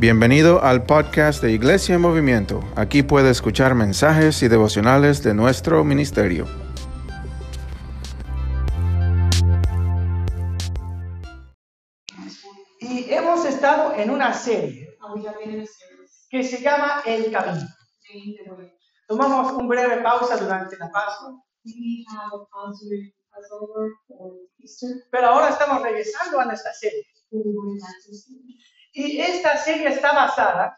Bienvenido al podcast de Iglesia en Movimiento. Aquí puede escuchar mensajes y devocionales de nuestro ministerio. Y hemos estado en una serie And we have been in a series, que se llama El Camino. Tomamos un breve pausa durante la Pascua, Easter, pero ahora estamos regresando a nuestra serie. Y esta serie está basada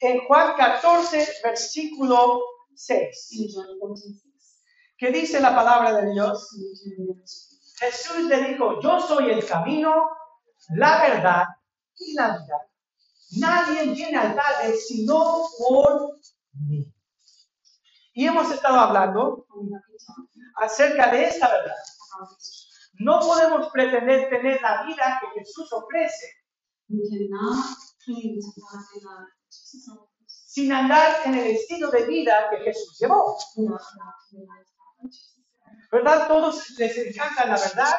en Juan 14, versículo 6, in John 14, 6. que dice la palabra de Dios. Jesús le dijo, yo soy el camino, la verdad y la vida. Nadie viene al Padre sino por mí. Y hemos estado hablando acerca de esta verdad. No podemos pretender tener la vida que Jesús ofrece sin andar en el estilo de vida que Jesús llevó. ¿Verdad? Todos les encanta la verdad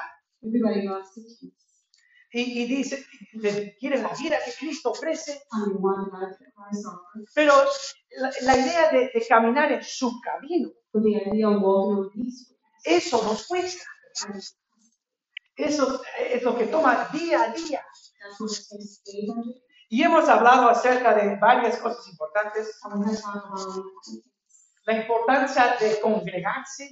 y, y dice, quieren la vida que Cristo ofrece, pero la, la idea de, de caminar en su camino, eso nos cuesta. Eso es lo que toma día a día. Y hemos hablado acerca de varias cosas importantes. La importancia de congregarse.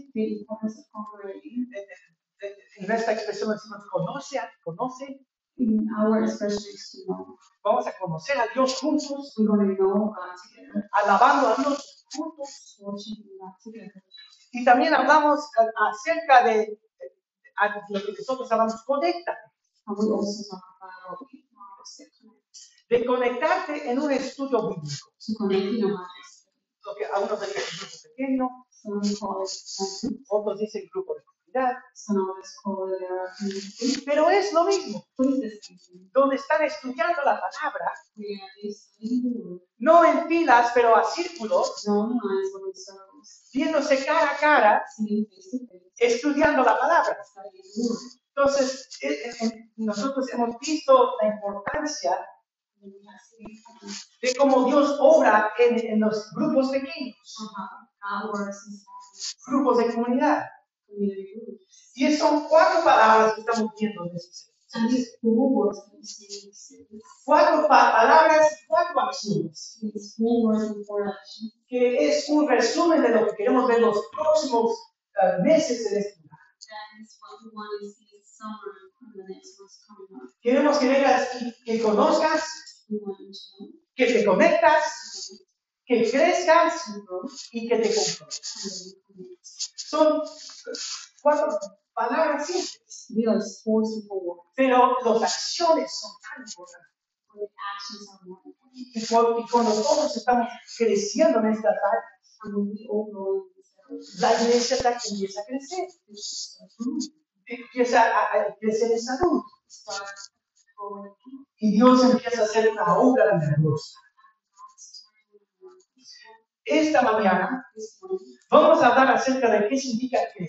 En esta expresión decimos conoce, conoce. Vamos a conocer a Dios juntos, together, alabando a Dios juntos. Y también hablamos a- acerca de, de- a lo que nosotros hablamos, conecta. De conectarte en un estudio bíblico. to connect in a Bible study. Lo que a unos dicen grupo pequeño, otros dicen grupo de Pero es lo mismo. Donde están estudiando la palabra, no en filas, pero a círculos, viéndose cara a cara, estudiando la palabra. studying the word. Entonces, eh, eh, eh, nosotros hemos visto la importancia de cómo Dios obra en, en los grupos pequeños, grupos de comunidad. Y son cuatro palabras que estamos viendo en Cuatro pa- palabras y cuatro acciones, que es un resumen de lo que queremos ver los próximos eh, meses en este lugar. Queremos que vengas y que conozcas, que te conectas, que crezcas y que te comprometas. Pero las acciones son tan importantes. Y cuando, y cuando todos estamos creciendo en this area, la iglesia ta- empieza a crecer, root. empieza a, a crecer en salud y Dios empieza a hacer una obra milagrosa. Esta mañana vamos a hablar acerca de qué significa crecer.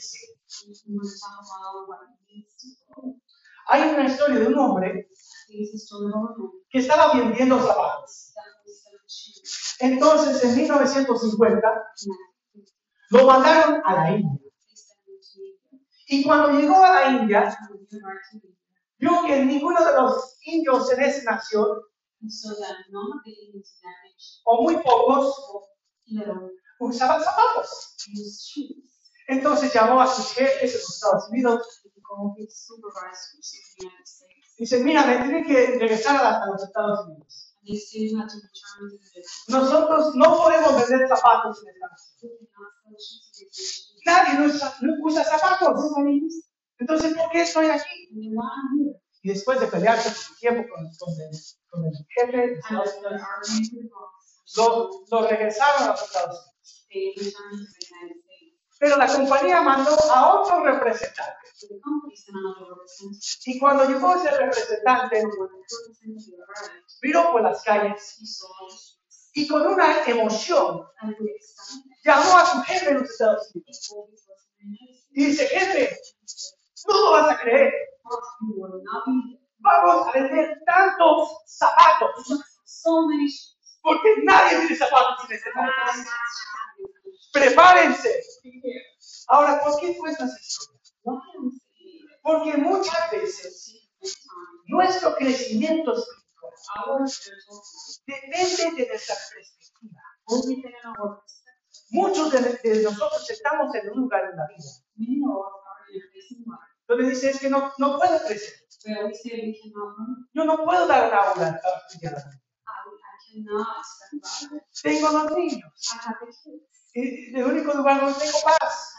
Historia de un hombre que estaba vendiendo zapatos. Entonces, en 1950, And lo mandaron a la India. Y cuando llegó a la India, vio que ninguno de los indios en esa nación, o muy pocos, usaban zapatos. Entonces llamó a sus jefes en los Estados Unidos Called his supervisors in the United States. y dice, mira, me tienen que regresar a, a los Estados Unidos. To return to the Nosotros no podemos vender zapatos en nation. Nadie no usa, no usa zapatos. Entonces, ¿por qué estoy aquí? Y después de pelearse por un tiempo con, con el, con el jefe, lo, lo regresaron a los Estados Unidos. Pero la compañía mandó a otro representante. Y cuando llegó ese representante, miró por las calles y con una emoción llamó a su jefe en los Estados Unidos. Y dice, jefe, no lo vas a creer. "Boss, you will not be here. Va vamos a vender tantos zapatos? Porque nadie tiene zapatos sin ese Nobody Prepárense. Ahora, ¿por qué cuesta esa historia? Why am I saying it? Porque muchas veces nuestro crecimiento espiritual depende de nuestra perspectiva. Muchos de, de nosotros estamos en un lugar en la vida donde dice es que no, no puedo crecer. Yo no puedo dar una aula a estudiar Tengo dos niños. Y el único lugar donde tengo paz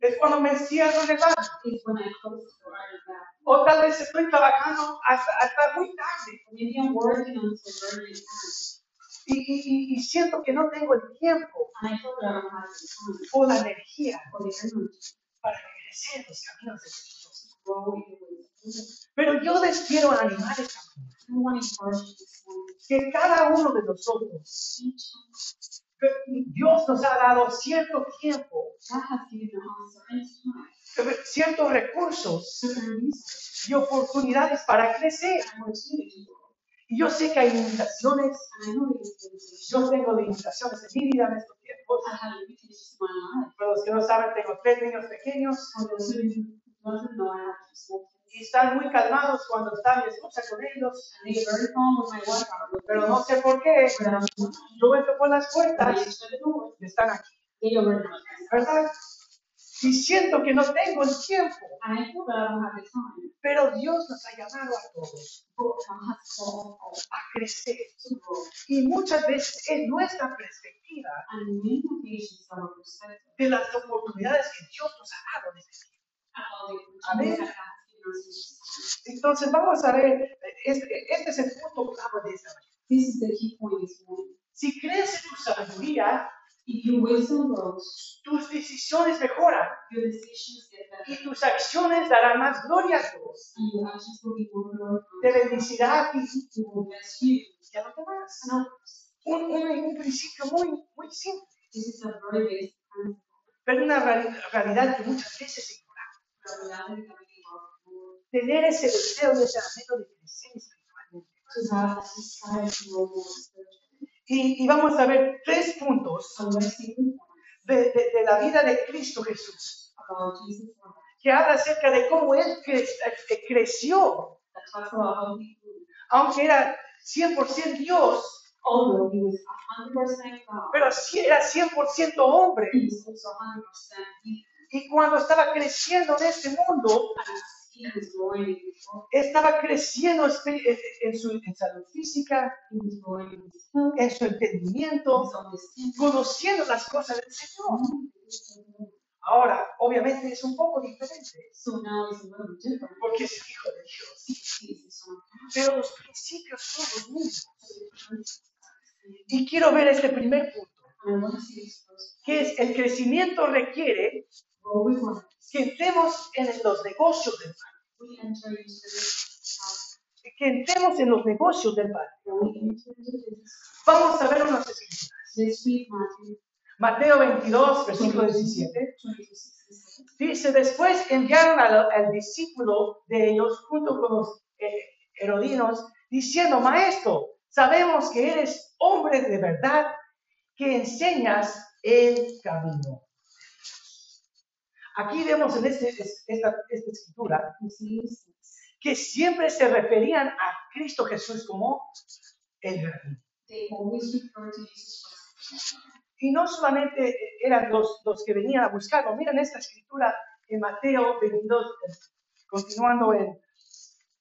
es cuando me encierro en el. O tal vez estoy trabajando hasta, hasta muy tarde y, y, y- siento que no tengo el tiempo o la energía para en los caminos de Dios. Pero yo les quiero animar esta mañana Que cada uno de nosotros, Dios nos ha dado cierto tiempo, ciertos recursos y oportunidades para crecer. Y yo sé que hay limitaciones, yo tengo limitaciones en mi vida en estos tiempos. Para los que no saben, tengo tres niños pequeños Y están muy calmados cuando está mi esposa con ellos, pero no sé por qué. Yo entro por las puertas y están aquí. ¿verdad? Y siento que no tengo el tiempo, And I feel that I don't have the time. pero Dios nos ha llamado a todos a crecer. Y muchas veces es nuestra perspectiva de las oportunidades que Dios nos ha dado en este Amén. Entonces vamos a ver, este, este es el punto clave de esta mañana. This is the key point this morning. Si crece tu sabiduría, If your wisdom grows, tus decisiones mejoran your decisions get y tus acciones darán más gloria a Dios. and your actions will be more. Te bendecirá a ti It will bless you y a los demás. and others. Un, un, un principio muy, muy simple, This is a very basic principle. pero una reali- realidad que muchas veces ignoramos. Tener ese deseo y ese anhelo de crecer espiritualmente. Y, y vamos a ver tres puntos de, de- de la vida de Cristo Jesús, que habla acerca de cómo Él cre- eh, creció, aunque era 100% Dios, Although he was 100% God, pero era 100% hombre. he was also 100% human. Y cuando estaba creciendo en este mundo, Estaba creciendo espi- en, en su en salud física, en su entendimiento, conociendo las cosas del Señor. Ahora, obviamente es un poco diferente, porque es el Hijo de Dios. Pero los principios son los mismos. Y quiero ver este primer punto, que es el crecimiento requiere Que entremos en los negocios del Padre, que entremos en los negocios del Padre. Vamos a ver unas escrituras. Mateo 22, versículo 17. 22, 67. Dice, después enviaron al, al discípulo de ellos junto con los eh, herodinos, diciendo, maestro, sabemos que eres hombre de verdad, que enseñas el camino. Aquí vemos en este- es- esta, esta escritura que siempre se referían a Cristo Jesús como el jardín. They always refer to Jesus Christ. Y no solamente eran los, los que venían a buscarlo. Miren esta escritura en Mateo 22, eh, continuando en,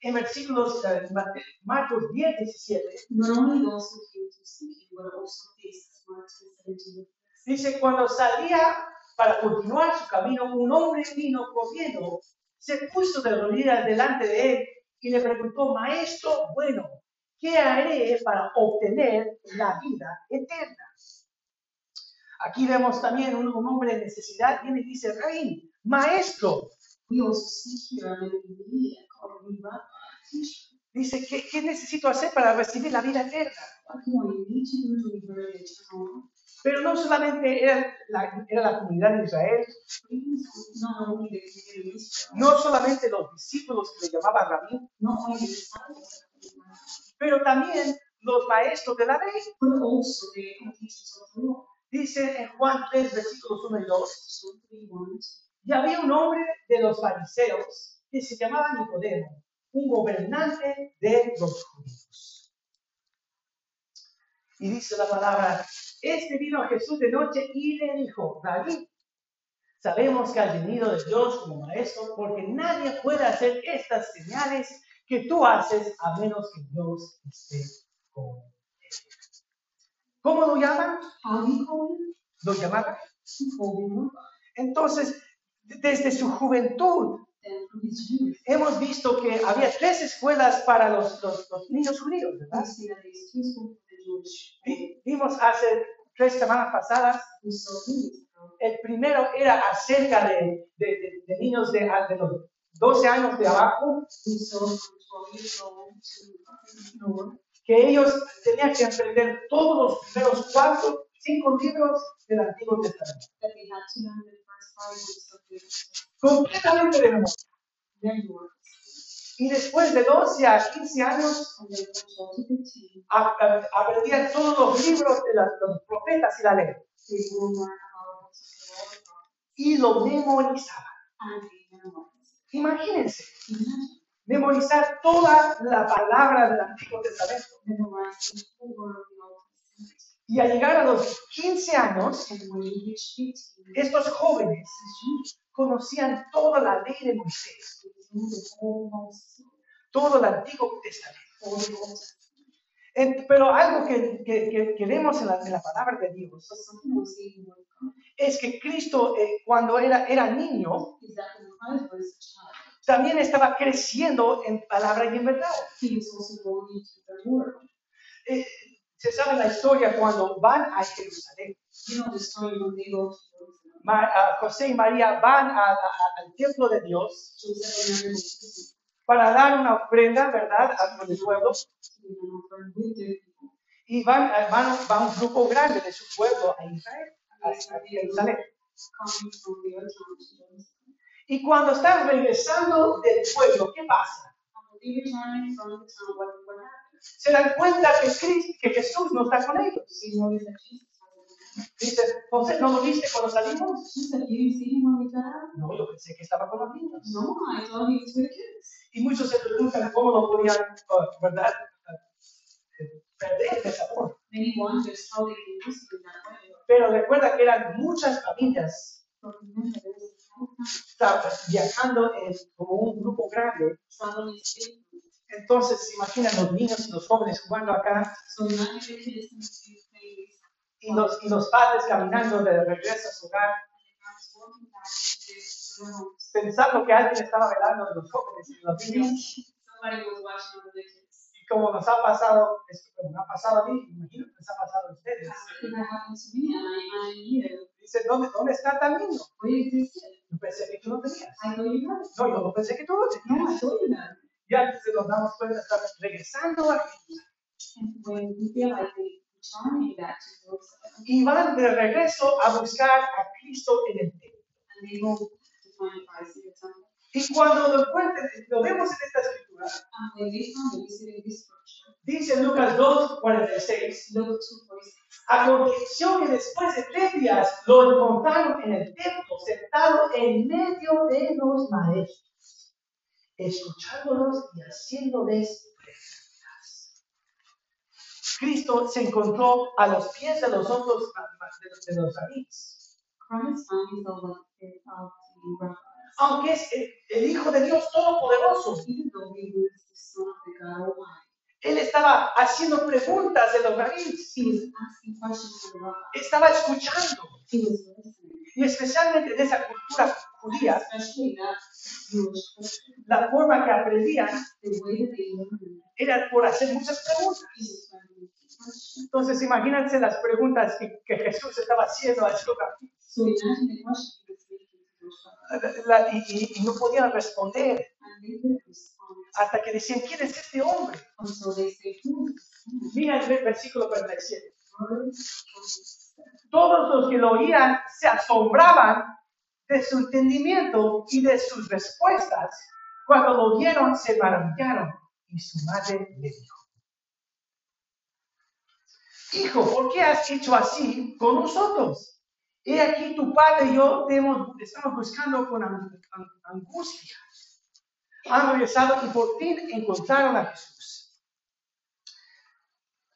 en versículos eh, Mate- Marcos 10, 17. Not only those who came to seek him, but also these, as Mark 17. Dice, cuando salía para continuar su camino, un hombre vino corriendo, se puso de rodillas delante de él y le preguntó, maestro, bueno, ¿qué haré para obtener la vida eterna? Aquí vemos también un, hombre de necesidad, viene y dice, rey, maestro. Dice, ¿qué, qué necesito hacer para recibir la vida eterna? No solamente era la, era la comunidad de Israel, no solamente los discípulos que le llamaban rabí, pero también los maestros de la ley. Dice en Juan 3, versículos 1 y 2, So we want y había un hombre de los fariseos que se llamaba Nicodemo, un gobernante de los judíos. Y dice la palabra, este vino a Jesús de noche y le dijo, David, sabemos que has venido de Dios como maestro, porque nadie puede hacer estas señales que tú haces a menos que Dios esté con él. ¿Cómo lo llaman? Lo llamaban. Entonces, desde su juventud, hemos visto que había tres escuelas para los, los- los niños judíos, ¿verdad? Vimos hace tres semanas pasadas, el primero era acerca de, de- de- de niños de, de los 12 años de abajo, We saw from 12 years old to Lord que ellos tenían que aprender todos los primeros cuatro, cinco libros del Antiguo Testamento, completamente de memoria. Y después de 12 a 15 años, And then from 12 to 15, a- a- aprendían todos los libros de los profetas y la ley, y lo memorizaban. Imagínense, memorizar toda la palabra del Antiguo Testamento. Y al llegar a los 15 años, And when you reach 15, estos jóvenes conocían toda la ley de Moisés, todo el Antiguo Testamento. all the Old Testament. En- pero algo que, que- que- que vemos en la, en la palabra de Dios es que Cristo, eh, cuando era, era niño, también estaba creciendo en palabra y en verdad. Eh, se sabe la historia cuando van a Jerusalén. Ma- ah, José y María van a- a- al templo de Dios Para dar una ofrenda, ¿verdad?, a los pueblos. Y van, van, va un grupo grande de su pueblo a Israel, a, Jerusalén. Y cuando están regresando del pueblo, ¿qué pasa? Se dan cuenta que, Cristo, que Jesús no está con ellos. Dicen, José, ¿no lo viste cuando salimos? She said, You didn't see him when we got out? No, yo pensé que estaba con los niños. No, I thought he was with the kids. Y muchos se preguntan cómo lo podían, ah, ¿verdad?, perder de esa forma. Many wonders how they can lose him that way. Pero recuerda que eran muchas familias viajando en, como un grupo grande. Entonces, se imaginan los niños y los jóvenes jugando acá So imagine the kids in the place y los, y los padres caminando de regreso a su hogar, pensando que alguien estaba velando a los jóvenes y los niños. Y como nos ha pasado, esto como me ha pasado a mí, imagino que les ha pasado a ustedes. Dice, ¿dónde, ¿dónde está tal niño? Yo pensé que tú lo tenías. No, yo no pensé que tú No, tenías. Y antes de nos damos cuenta, estamos regresando a Jesús. Y van de regreso a buscar a Cristo en el templo. Y cuando lo encuentren, lo vemos en esta escritura, dice en Lucas 2, 46, Luke 2:46. aconteció que después de tres días lo encontraron en el templo, sentado en medio de los maestros, escuchándolos y haciéndoles. Cristo se encontró a los pies de los otros de, de los of the rabbis. Aunque es el, el Hijo de Dios Todopoderoso, Él estaba haciendo preguntas de los rabbis. Estaba escuchando. Y especialmente en esa cultura judía, la forma que aprendían era por hacer muchas preguntas. Entonces, imagínense las preguntas que, que Jesús estaba haciendo a estos y, y- no podían responder. Hasta que decían, ¿quién es este hombre? Mira el versículo 47. Todos los que lo oían se asombraban de su entendimiento y de sus respuestas. Cuando lo vieron, se maravillaron. Y su madre le dijo, Hijo, ¿por qué has hecho así con nosotros? He aquí tu padre y yo te hemos, te estamos buscando con ang- ang- angustia. Han regresado y por fin encontraron a Jesús.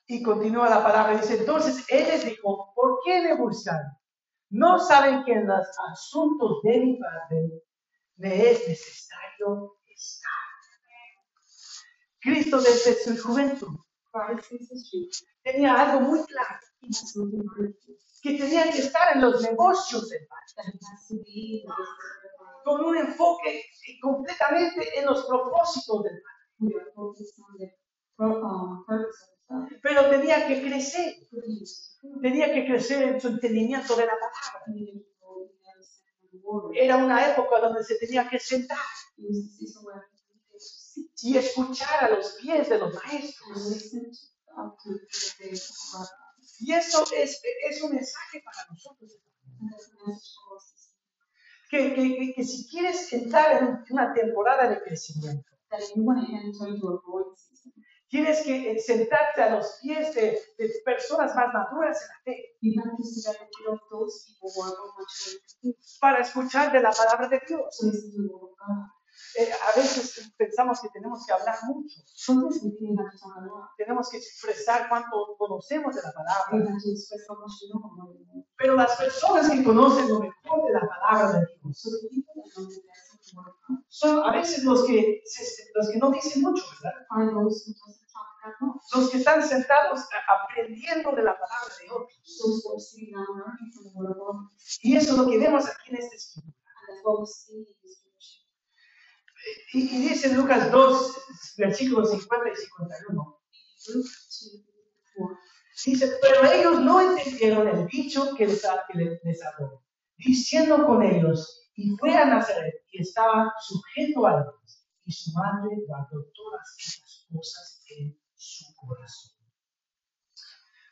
Y continúa la palabra, dice, entonces él les dijo, ¿por qué me buscan? ¿No saben que en los asuntos de mi padre me es necesario estar? Cristo desde su juventud tenía algo muy claro, que tenía que estar en los negocios del Padre, con un enfoque completamente en los propósitos del Padre. Pero tenía que crecer, Produce. tenía que crecer en su entendimiento de la palabra. Era una época donde se tenía que sentar y escuchar a los pies de los maestros. Y eso es, es un mensaje para nosotros. Que, que, que si quieres entrar en una temporada de crecimiento, Tienes que eh, sentarte a los pies de, de personas más maduras en la fe. Para escuchar de la palabra de Dios. Eh, a veces pensamos que tenemos que hablar mucho, tenemos que expresar cuánto conocemos de la palabra, pero las personas que conocen lo mejor de la palabra de Dios So a veces los que, los que no dicen mucho, ¿verdad? Los que están sentados aprendiendo de la palabra de otros. Y eso es lo que vemos aquí en este escrito. Y, y dice en Lucas 2, versículos 50 y 51. Luke 2, Dice, pero ellos no entendieron el dicho que les, que le- les habló, diciendo con ellos, y fue a Nazaret y estaba sujeto a ellos, y su madre guardó todas estas cosas en su corazón.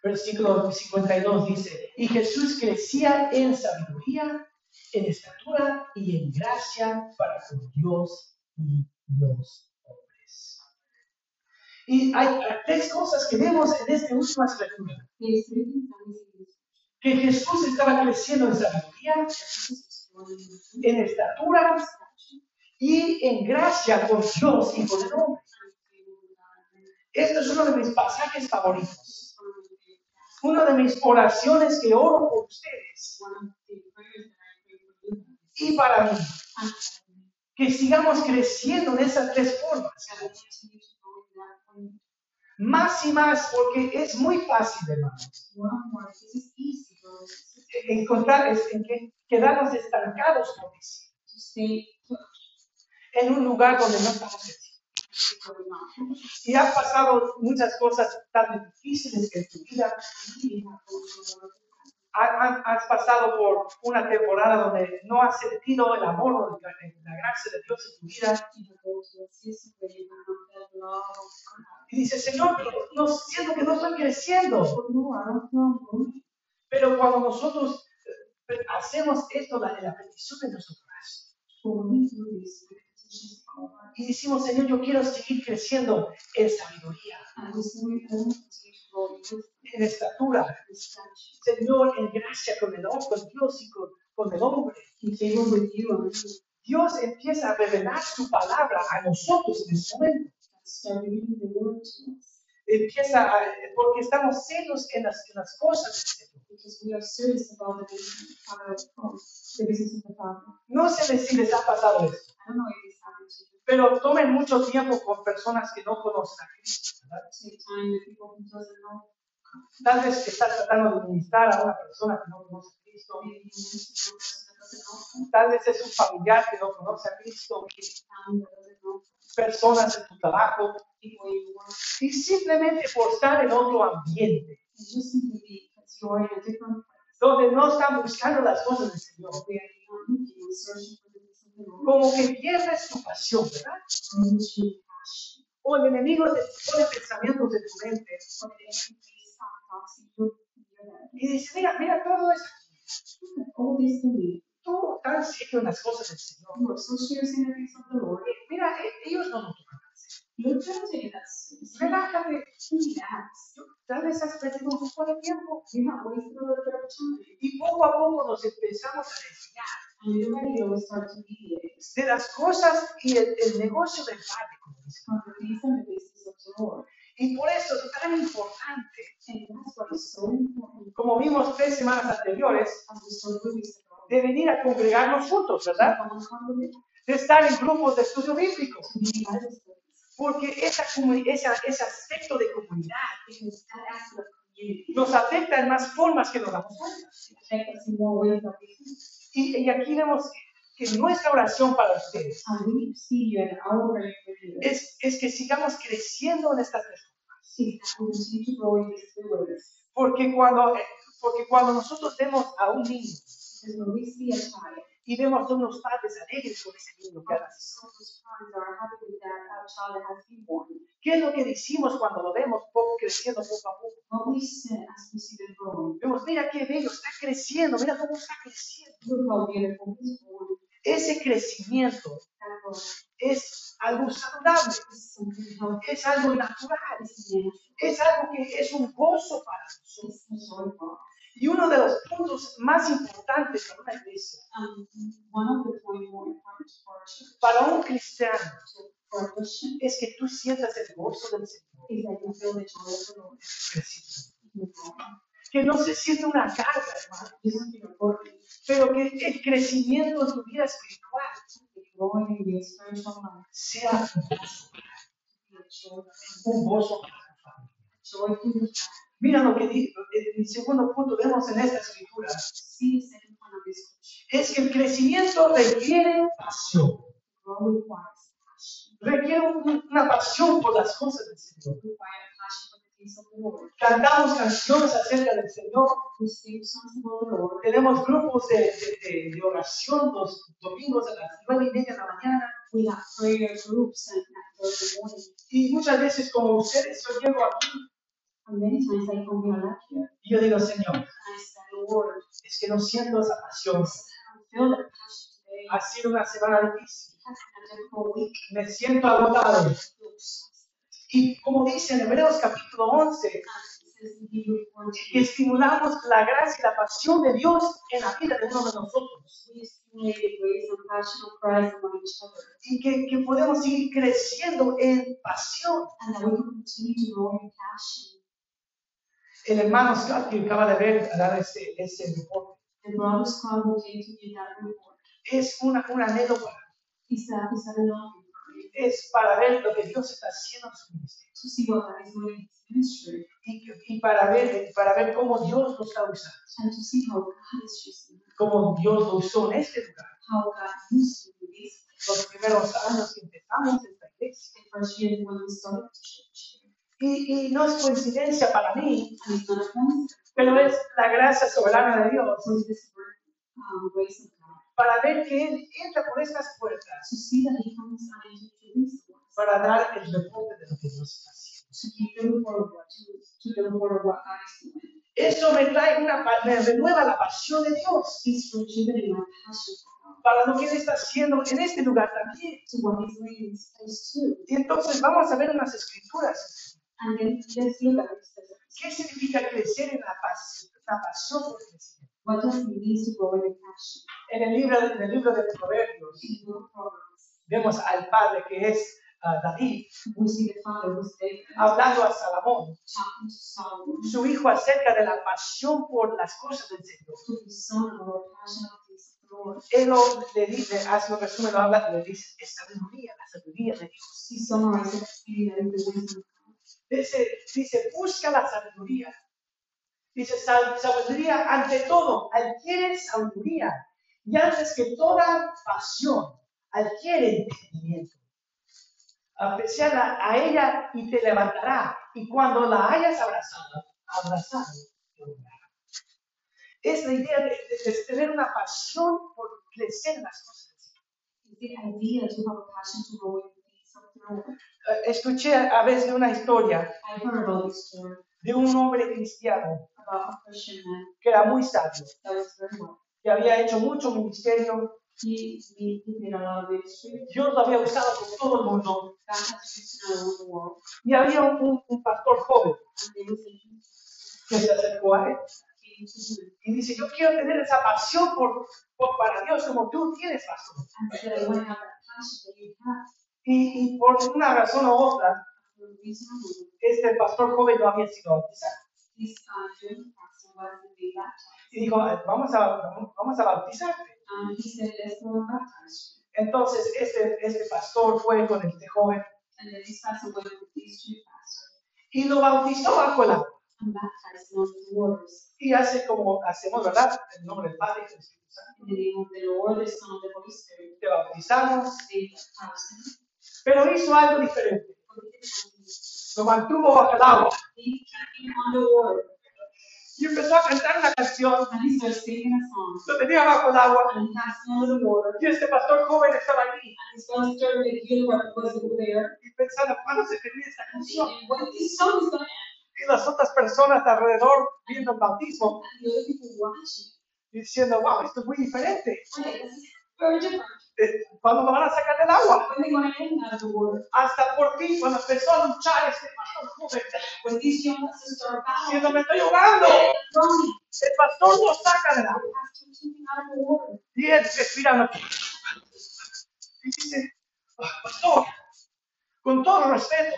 Versículo 52 dice, y Jesús crecía en sabiduría, en estatura y en gracia para con Dios y los hombres. Y hay hay tres cosas que vemos en esta última this que Jesús estaba creciendo en sabiduría, En estatura y en gracia con Dios y con el hombre. Este es uno de mis pasajes favoritos. Una de mis oraciones que oro por ustedes y para mí. Que sigamos creciendo en esas tres formas. Más y más, porque es muy fácil, hermanos, Encontrar, es- en que quedarnos estancados, to stay put en un lugar donde no estamos. Y han pasado muchas cosas tan difíciles en tu vida, has pasado por una temporada donde no has sentido el amor o la, la gracia de Dios en tu vida. Y dices, Señor, pero no siento que no estoy creciendo. Pero cuando nosotros eh, hacemos esto, la, la petición de nuestro corazón, y decimos, Señor, yo quiero seguir creciendo en sabiduría, en estatura, Señor, en gracia con el hombre, con Dios y con, con el hombre. Dios empieza a revelar su palabra a nosotros en ese momento. Empieza a, porque estamos serios en las, en las cosas del Señor. Because we are serious about the business of the Father, the business of the Father. No sé si les ha pasado esto, I don't know if this happened to you. pero tomen mucho tiempo con personas que no conocen a Cristo. ¿verdad? Take time with people who doesn't know. Tal vez estás tratando de ministrar a una persona que no conoce a Cristo. Tal vez es un familiar que no conoce a Cristo. Personas en tu trabajo. Y simplemente por estar en otro ambiente, In a different donde no están buscando las cosas del Señor. Como que pierdes tu pasión, ¿verdad? O el enemigo te pone pensamientos de tu mente y dice, mira, mira todo eso. Tú tan serio en las cosas del Señor. Mira, ellos no lo take that seriously. Relájate. Relax. Tal vez has perdido un poco de tiempo. You have wasted a little bit of time. Y poco a poco nos empezamos a deviate de las cosas y el, el negocio del Padre. Y por eso es tan importante, como vimos tres semanas anteriores, de venir a congregarnos juntos, to ¿verdad? De estar en grupos de estudio bíblico. Porque esa, esa- ese aspecto de comunidad nos afecta en más formas que nos damos cuenta. Y, y aquí vemos que nuestra oración para ustedes es, es que sigamos creciendo en estas ways. Porque cuando, eh, porque cuando nosotros vemos a un niño Y vemos a unos padres alegres con ese niño que ha nacido. ¿qué es lo que decimos cuando lo vemos poco, creciendo poco a poco? Vemos, mira qué bello, está creciendo, mira cómo está creciendo. Ese crecimiento es algo saludable, es algo natural, es algo que es un gozo para nosotros. Y uno de los puntos más importantes para una iglesia, Um, para un cristiano, es que tú sientas el gozo del Señor. Que no se siente una carga, hermano, pero que el crecimiento en tu vida espiritual sea un gozo, un gozo Mira lo que dice, el segundo punto vemos en esta escritura, es que el crecimiento requiere pasión, requiere un- una pasión por las cosas del Señor. Cantamos canciones acerca del Señor, tenemos grupos de, de- de- de oración los domingos a las nueve y media de la mañana, We have prayer groups and morning. y muchas veces como ustedes, yo llego aquí yo digo, Señor, es que no siento esa pasión, ha sido una semana difícil, me siento agotado. Y como dice en Hebreos capítulo 11, sad. It says in Hebrews 1, que estimulamos la gracia y la pasión de Dios en la vida de uno de nosotros. Y que, que podemos seguir creciendo en pasión. El hermano Scott que acaba de ver, dar ese, ese reporte, The brother Scott who came to me that report es una, un anhelo para he said, he said, longing for me es para ver lo que Dios está haciendo en su ministerio. to see what God is doing in his ministry Y, para, ver, para ver cómo Dios lo está usando. and to see how God is using him, Cómo Dios lo usó en este lugar. how God used him in this Los primeros años que empezamos esta iglesia. the first year when we started the church. Y, y no es coincidencia para mí, pero es la gracia soberana de Dios para ver que Él entra por estas puertas para dar el reporte de lo que Dios está haciendo. Eso me trae una, me renueva la pasión de Dios para lo que Él está haciendo en este lugar también. Y entonces vamos a ver unas escrituras. And then let's look at this. ¿Qué significa crecer en la, pas- la pasión por crecimiento? What does it mean to grow in passion? En el libro, en el libro de Proverbios vemos al padre que es ah, David we see the father who's David hablando a Salomón, su hijo, acerca de la pasión por las cosas del Señor. Él lo- le dice, hace un resumen, lo habla, le dice, es sabiduría, la sabiduría de Dios. Dice, dice, busca la sabiduría. Dice, "Sab- sabiduría ante todo, adquiere sabiduría. Y antes que toda pasión, adquiere entendimiento. Apreciarla a ella y te levantará. Y cuando la hayas abrazado, abrazado, te. Es la idea de, de- tener una pasión por crecer en las cosas idea escuché a veces una historia de un hombre cristiano que era muy sabio, que había hecho mucho ministerio. Dios lo había usado con todo el mundo. Y había un, pastor joven que se acercó a él y dice, yo quiero tener esa pasión por, por- para Dios como tú tienes, pastor. Y, y por una razón u otra, este pastor joven no había sido bautizado. Y dijo, vamos a, vamos a bautizarte. Entonces este, este pastor fue con este joven y lo bautizó bajo el agua. Y hace como hacemos, ¿verdad? En nombre del Padre Te bautizamos. Pero hizo algo diferente. Lo mantuvo bajo el agua y empezó a cantar una canción. Lo tenía bajo el agua y este pastor joven estaba allí y pensando cuándo se termina esta canción. Y las otras personas alrededor viendo el bautismo diciendo, wow, esto es muy diferente. Eh, ¿Cuándo lo van a sacar del agua? Hasta por ti, cuando empezó a luchar este pastor joven, battling, me estoy ahogando. El pastor lo saca del agua. Y él respirando. Y dice, "Ah, pastor, con todo respeto,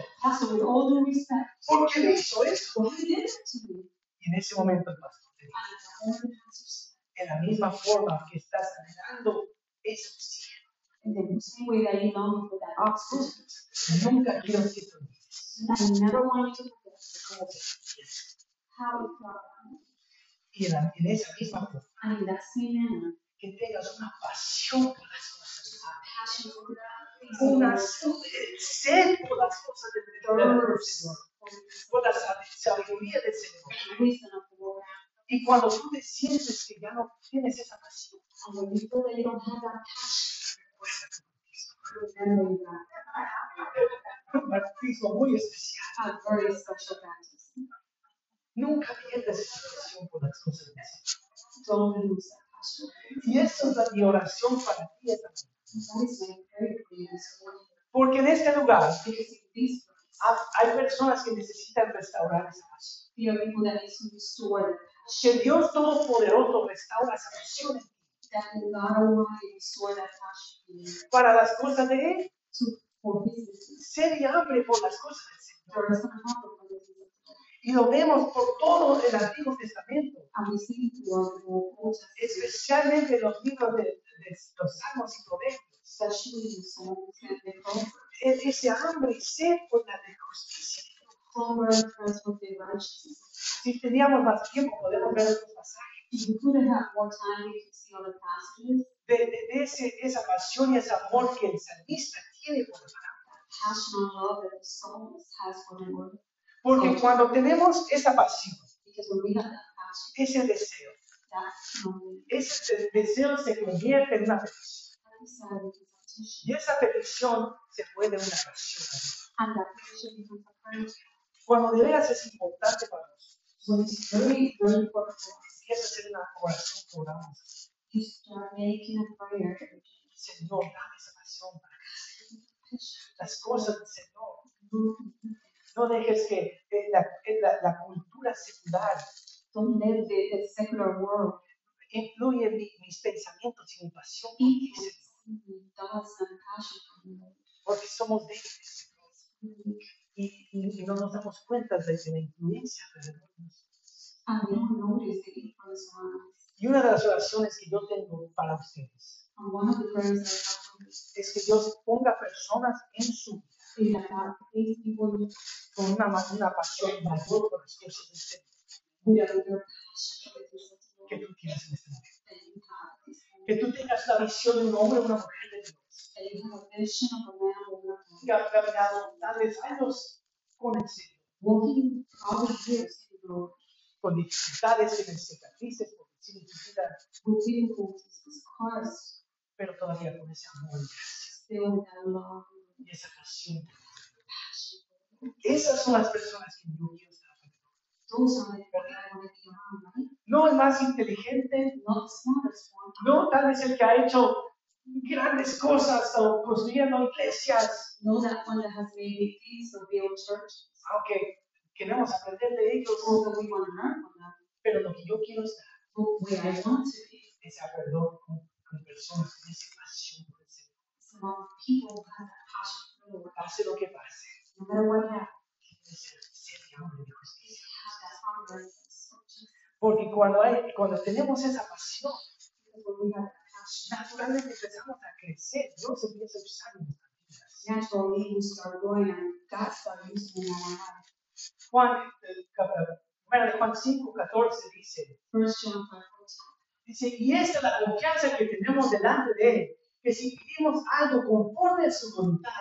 respect, ¿por qué me hizo eso? what he did to me. Y en ese momento el pastor said, en la misma forma que estás anhelando ese oxígeno, in the same way that you long for that oxygen, nunca quiero que I never want you to forget te sientes. how it felt. Y en, en esa misma forma, And in that same manner, que tengas una pasión por las cosas, a passion for una sed por las cosas del, Señor, por la sab- sabiduría del Señor. the the Y cuando tú te sientes que ya no tienes esa pasión, And when you feel that you don't have that passion, bautismo. muy especial. a very special baptism. Nunca pierdas esa pasión por las cosas. Don't lose that passion. Y eso es la, mi oración para ti morning. Porque en este lugar hay personas que necesitan restaurar esa pasión. Que Dios Todopoderoso restaura esa pasión that God Almighty restore that passion para las cosas de Él. Sed y hambre por las cosas del Señor. Y lo vemos por todo el Antiguo Testamento, especialmente en los libros de, de los Salmos y Proverbios. especially in Psalms and the Proverbs, E- Ese hambre y sed por la justicia. Si teníamos más tiempo, podemos ver otros pasajes. De, de- de ese, esa pasión y ese amor que el salmista tiene por the Lord. Porque cuando tenemos esa pasión, ese deseo, ese de- deseo se convierte en una petición. Y esa petición se vuelve una pasión. Cuando de veras es importante para nosotros, empieza a ser una oración que oramos. Señor, dame esa pasión para Petition. las cosas del Señor. No dejes que la, la- la cultura secular don't let the, the secular world influye mi- mis pensamientos y mi pasión por ti, porque somos débiles y, y- y no nos damos cuenta de, la influencia de nosotros. Y una de las oraciones que yo tengo para ustedes es que Dios ponga personas en su vida con una, una pasión mayor por las cosas of the que tú tienes en este momento. Que tú tengas la visión de un hombre o una mujer de Dios. Que ha caminado tal vez años con el Señor, con dificultades, en cicatrices, vida, with difficulties, pero todavía con ese amor y gracia still with that love y esa pasión. Esas son las personas que yo quiero estar? No el más inteligente, no tal vez el que ha hecho grandes cosas o construyendo iglesias, not that one that has made big things or built church, aunque queremos aprender de ellos, although we want to learn from them. pero lo que yo quiero estar Where I want to be con, con personas con esa pasión por el Señor. people have that passion for the Lord. Pase lo que pase, No matter what happens, tiene que ser sed y hambre de they justicia. have that hunger and searching. Porque cuando, hay, cuando tenemos esa pasión, naturalmente empezamos a crecer, Dios empieza a usar nuestras vidas. naturally we start growing and God starts using in our life. Juan, el cap- primera de Juan 5, 14 dice, First John 5, dice, y esta es la confianza que tenemos delante de Él, que si pedimos algo conforme a su voluntad,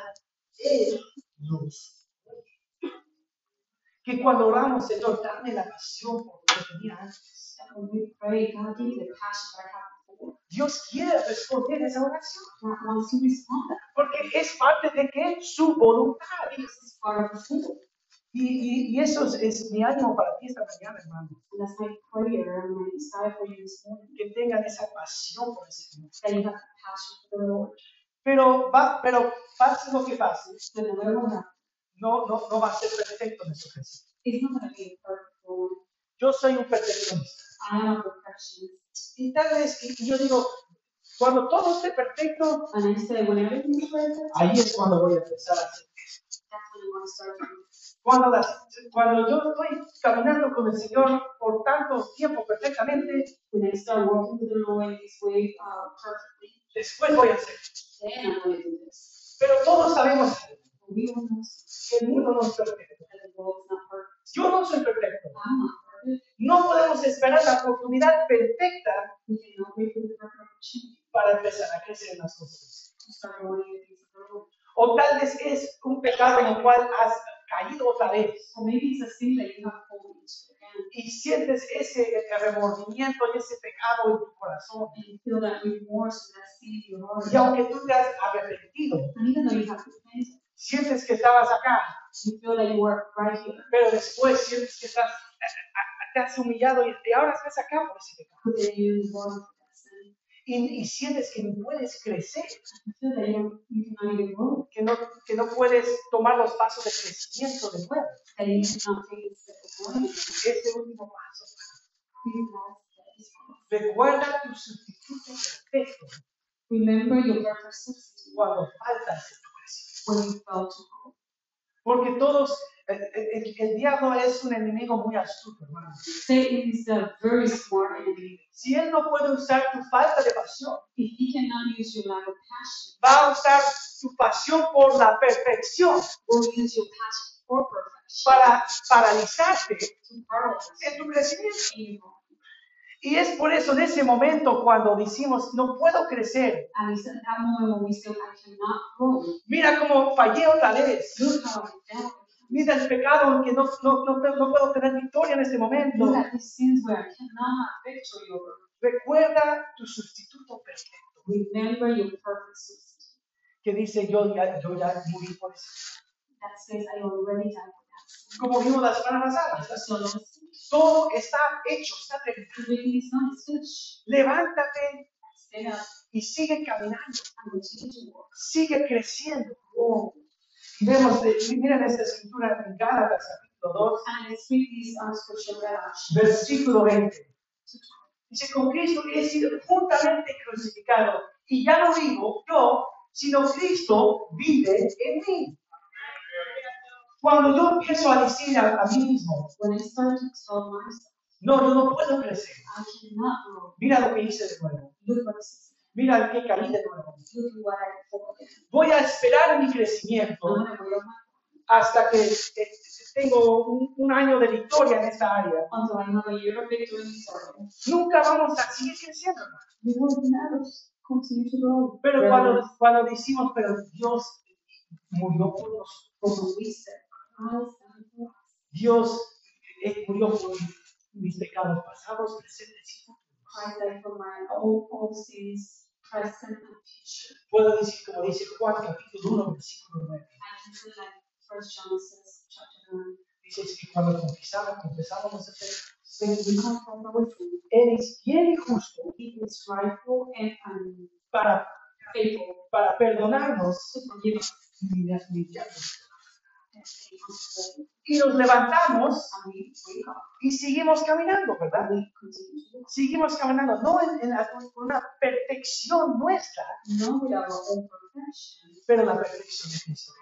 Él nos. Que cuando oramos, Señor, dame la pasión por lo que tenía antes. Dios quiere responder esa oración, porque es parte de que su voluntad. Y, y, y eso es, mi ánimo para ti esta mañana, hermano. Que tengan esa pasión por el Señor. Pero, va, pero pase lo que pase, no no, no, va a ser perfecto nuestro Jesús. it's not going to be a perfect Lord. Yo soy un perfeccionista. Y tal vez, y, yo digo, cuando todo esté perfecto, ahí es cuando voy a empezar a hacer. that's Cuando, las- cuando yo estoy caminando con el Señor por tanto tiempo perfectamente, When I start with the Lord this way uh, perfectly, después voy a hacer. then I'm going to do this. Pero todos sabemos But we all know que el mundo no es perfecto. that the world is not perfect. Yo no soy perfecto. I'm not perfect. No podemos esperar la oportunidad perfecta We cannot wait for the perfect opportunity para empezar a crecer en las cosas. to start growing in the things of the Lord. O tal vez es un pecado en el cual has caído otra vez Or maybe it's a sin that you have fallen into again, y sientes ese remordimiento y ese pecado en tu corazón. and you feel that remorse and that sin in your heart. Y aunque tú te has arrepentido, And even though you have repented, sientes que estabas acá, you feel that you were right here. pero después sientes que estás, a- a- te has humillado y, y ahora estás acá por ese pecado. Y, y sientes que no puedes crecer, You feel that you, you cannot even grow, que no, que no puedes tomar los pasos de crecimiento de nuevo. Ese último paso. Recuerda tu sustituto perfecto Remember your cuando faltas when you. Porque todos, el, el- el diablo es un enemigo muy astuto, hermano. Satan is a very smart enemy. Si él no puede usar tu falta de pasión, If he cannot use your lack of passion, va a usar tu pasión por la perfección. will use your passion for perfection. Para paralizarte to en tu crecimiento. Y es por eso en ese momento cuando decimos, no puedo crecer, mira cómo fallé otra vez, Look how I failed. mira el pecado en que no, no, no, no puedo tener victoria en este momento. Look at these sins where I cannot have victory over. Recuerda tu sustituto perfecto, Remember your perfect substitute. que dice, yo ya, yo ya morí por eso. That says, I already died for that. Como vimos la semana pasada, todo está hecho, está terminado. Levántate y sigue caminando, sigue creciendo. Oh. Vemos, eh, miren esta escritura en Gálatas capítulo 2, And let's read this uh, scripture Galatians versículo 20. 2:20. Dice, con Cristo he sido juntamente crucificado y ya no vivo yo, sino Cristo vive en mí. Cuando yo empiezo a decir a, a mí mismo, no, yo no puedo crecer. Mira lo que hice de nuevo. Mira qué caí de nuevo. look at what I forgot. Voy a esperar mi I'm crecimiento hasta que eh, tengo un, un año de victoria en esta área. area. Nunca vamos a seguir creciendo, grow. Pero cuando, cuando decimos, pero Dios murió por nosotros. Dios eh, murió por mis pecados pasados, presentes y futuros. Puedo decir, como dice Juan capítulo 1, versículo 9. I can say like First John says, chapter 9, dice que cuando confesamos, confesamos nuestros when pecados, we confess our sin, Él es fiel y justo para, para perdonarnos y Y nos levantamos y seguimos caminando, ¿verdad? Seguimos caminando, no en, en la- una perfección nuestra, pero la perfección de Cristo.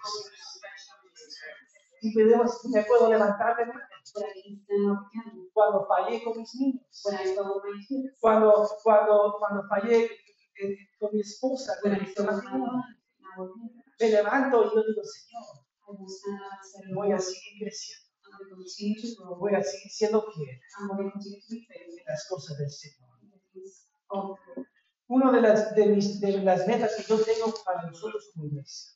Y podemos- me puedo levantar de cuando fallé con mis niños, cuando, cuando, cuando fallé eh, con mi esposa, con mi. Me levanto y yo digo, Señor, Voy a seguir creciendo, voy a seguir siendo fiel. Las cosas del Señor. Una de las, de, mis, de las metas que yo tengo para nosotros como iglesia.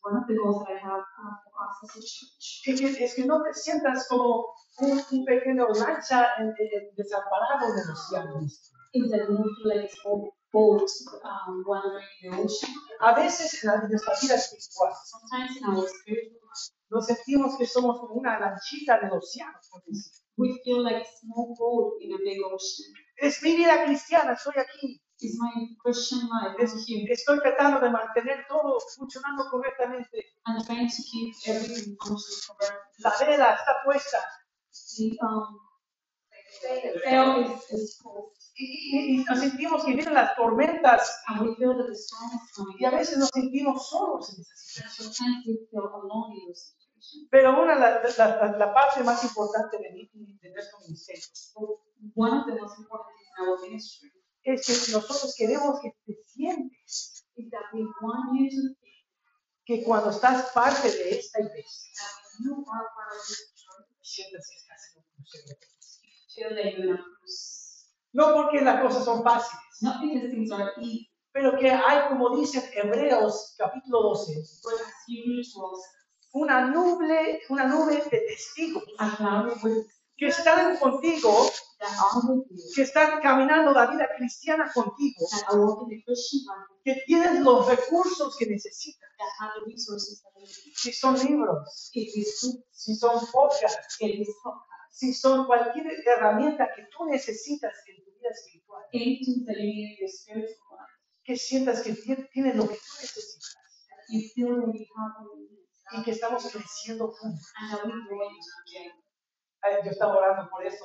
Es que, es que no te sientas como un, un pequeño lancha en- en- en desamparado en el océano. Is that we feel like it's all boat um, wandering in the ocean. A veces en, la, en nuestra vida espiritual Sometimes in our spiritual life, nos sentimos que somos como una lanchita del océano. por decir. we feel like a small boat in a big ocean. Es mi vida cristiana, estoy aquí. Is my Christian life Es- here estoy tratando de mantener todo funcionando correctamente. and trying to keep everything functioning correctly. La vela está puesta The um, sail is, is full, y, nos sentimos que vienen las tormentas. Y a veces nos sentimos solos en esa situación. Pero una la, la- la- parte más importante de, mi- de nuestro ministerio But one of the most important things in our ministry es que nosotros queremos que te sientes que cuando estás parte de esta iglesia, that when you are part of this church, sientas que estás en un No porque las cosas son fáciles, Not because things are easy, pero que hay, como dicen Hebreos capítulo 12, but as Hebrews 12 una nube, una nube de testigos. Que están contigo, que están caminando la vida cristiana contigo, que tienen los recursos que need. Si son libros, si son podcasts, si son cualquier herramienta que tú necesitas en vida espiritual, que sientas que tie- tienes lo que tú necesitas. Y que estamos creciendo juntos. Ay, Yo estaba orando por eso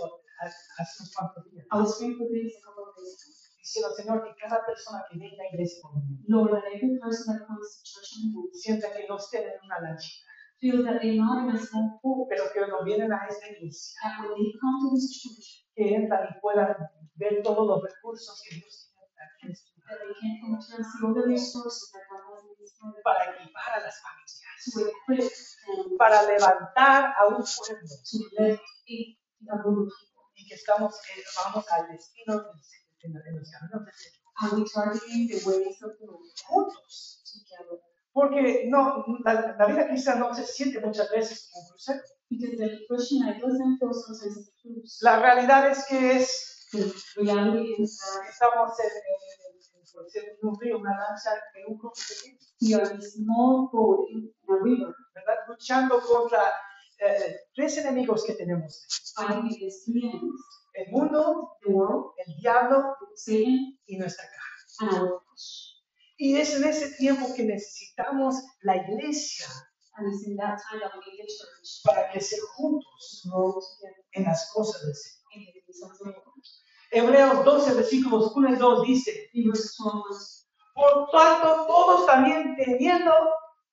hace unos cuantos días, diciendo, Señor, que cada persona que venga a iglesia conmigo sienta que no estén en una lanchita, feel that small boat, pero que no vienen a esta iglesia, that when they come to this church, que entran y puedan ver todos los recursos que Dios tiene este lugar that they can enter and see all the resources that God has in this world para equipar a las familias, to equip and para levantar a un pueblo. to lift a group of people. y que estamos, eh, vamos al destino en los caminos del Señor, And we targeting the ways of the Lord juntos. Porque no, la, la vida cristiana no se siente muchas veces como un crucero. La realidad es que es, estamos en, en- en- un río, una lancha, en un grupo pequeño, ¿verdad? Luchando contra eh, tres enemigos que tenemos. El mundo, el diablo y nuestra carne. Y es en ese tiempo que necesitamos la iglesia And it's in that time that we need the church para crecer juntos together en las cosas del Señor. in the things of the Lord. Hebreos 12, versículos 1 y 2 dice, Hebrews 12 was por tanto todos también teniendo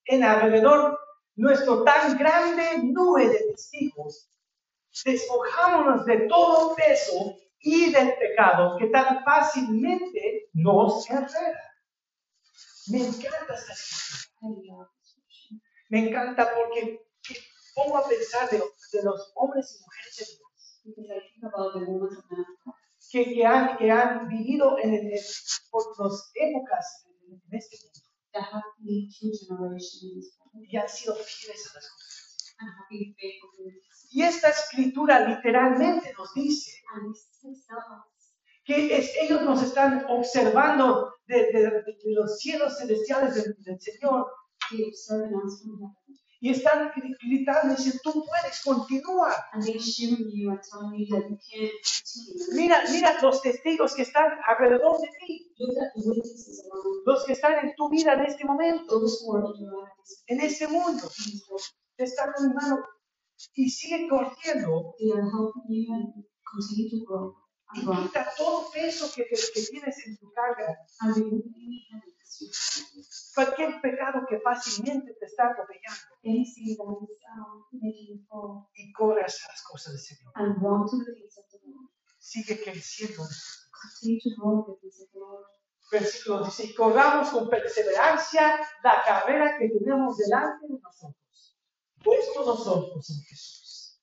en alrededor nuestro tan grande nube de testigos, despojámonos de todo peso y del pecado que tan fácilmente nos enreda. Me encanta esta. Hallelujah. Me encanta porque pongo a pensar de, de los hombres y mujeres de Dios que, que, han, que han vivido en, el- por las épocas en, este mundo y han sido fieles a las cosas. Y esta escritura literalmente nos dice que es- ellos nos están observando de, de- de los cielos celestiales del, del Señor. Y están gri- gritando dicen, tú puedes, continue. Mira, mira los testigos que están alrededor de ti, los que están en tu vida en este momento, en este mundo. Te están animando y sigue corriendo Y quita todo peso que, te- que tienes en tu carga, cualquier pecado que fácilmente te está atropellando y corras a las cosas del Señor. Sigue creciendo. Versículo dice, y corramos con perseverancia la carrera que tenemos delante de nosotros, puestos los ojos en Jesús.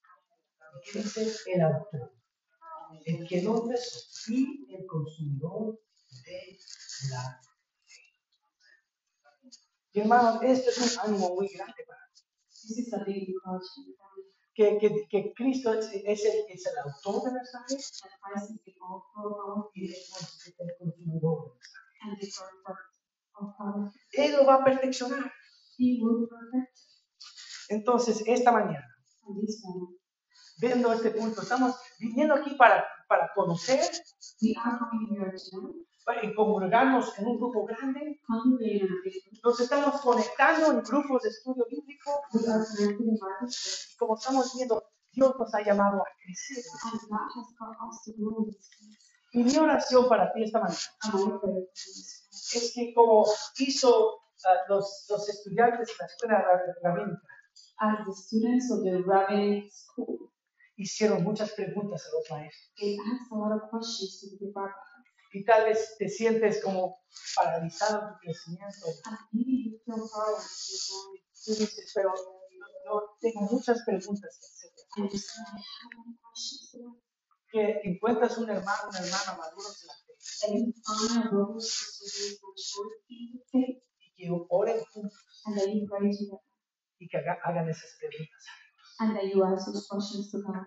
¿Qué dice el autor? El que no y el consumidor de la fe. Y hermanos, este es un ánimo muy grande para me. que, que, que Cristo es, es el, es el autor de nuestra fe y es el consumidor de nuestra fe. Él lo va a perfeccionar. Entonces, esta mañana. Viendo este punto, estamos viniendo aquí para, para conocer We are coming here para- y congregarnos en un grupo grande. Nos estamos conectando en grupos de estudio bíblico. Y como estamos viendo, Dios nos ha llamado a crecer. to. Y mi oración para ti esta mañana es que como hizo ah, los, los estudiantes de la escuela rab- rabínica, As the students of the rabbinic school, hicieron muchas preguntas a los maestros. they asked a lot of questions to the rabbi. y tal vez te sientes como paralizado en tu crecimiento. Mind. Tú dices, pero yo tengo muchas preguntas que ask. Que encuentras un hermano, una hermana maduros en la fe y que oren juntos y que haga- hagan esas preguntas. And that you ask those questions to God.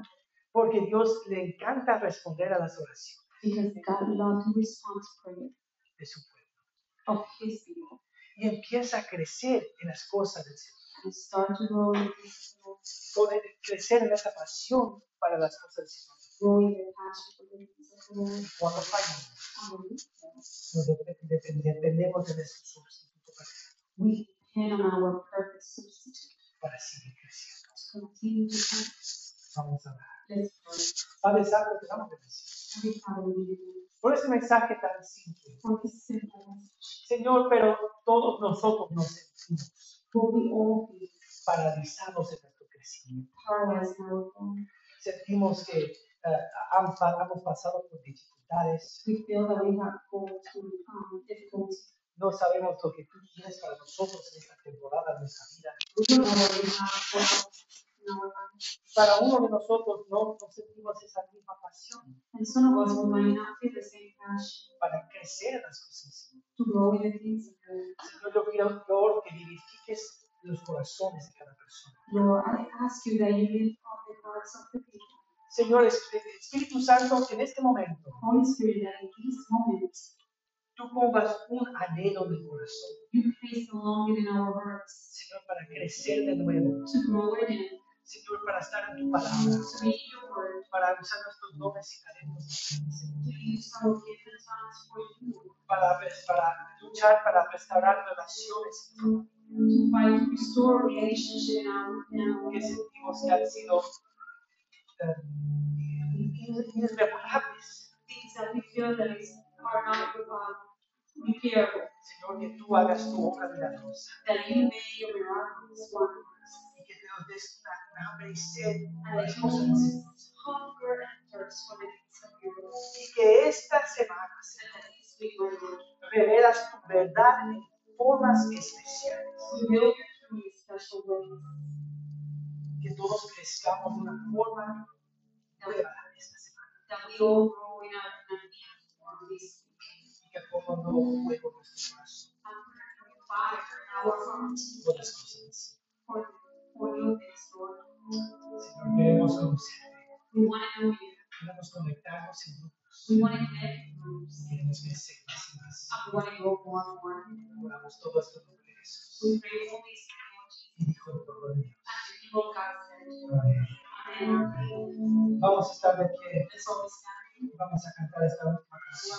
Porque Dios le encanta responder a las oraciones. Because God loves to respond to prayer. De su pueblo. Of His people. Y empieza a crecer en las cosas del Señor. and start to grow in Poder crecer en esa pasión para las cosas del Señor. growing their passion for the things of cuando fallamos, nos dependemos de nuestro sustituto we depend on our perfect substitute. para seguir creciendo. to continue to grow. Vamos a we give you por ese mensaje tan simple. Señor, pero todos nosotros nos sentimos paralizados en nuestro crecimiento. Sentimos que eh, han pa- hemos pasado por dificultades, um, no sabemos lo que tú quieres para nosotros en esta temporada de nuestra vida. Para uno de nosotros no, no sentimos esa misma pasión And some of us we might not feel the same passion para crecer en las cosas. Señor. to grow in the things of God. Señor, yo quiero oro que vivifiques los corazones de cada persona. Lord, I ask you that you lift up the hearts of the people. Señor, es- Espíritu Santo, que en este momento Holy Spirit, that in tú pongas un anhelo en el corazón, you place a longing in our hearts Señor, para crecer de nuevo, to grow in it, Señor, para estar en tu palabra, para usar nuestros dones y talentos, para, para luchar, para restaurar relaciones que sentimos que han sido eh, irreparables. uh. Señor, que tú hagas tu obra milagrosa Des una hambre y sed por and hunger thirst for the things of. Y que esta semana, Señor, And that this week, my Lord, revelas tu verdad en formas especiales. Que todos crezcamos de una forma nueva esta semana. This. Y que ponga un nuevo fuego en nuestro corazón por las cosas Señor, queremos conocerte. Queremos conectarnos en. Queremos crecer más y más. Oramos todo esto en Jesús. Dios. Vamos a estar de pie. Vamos a cantar esta última canción.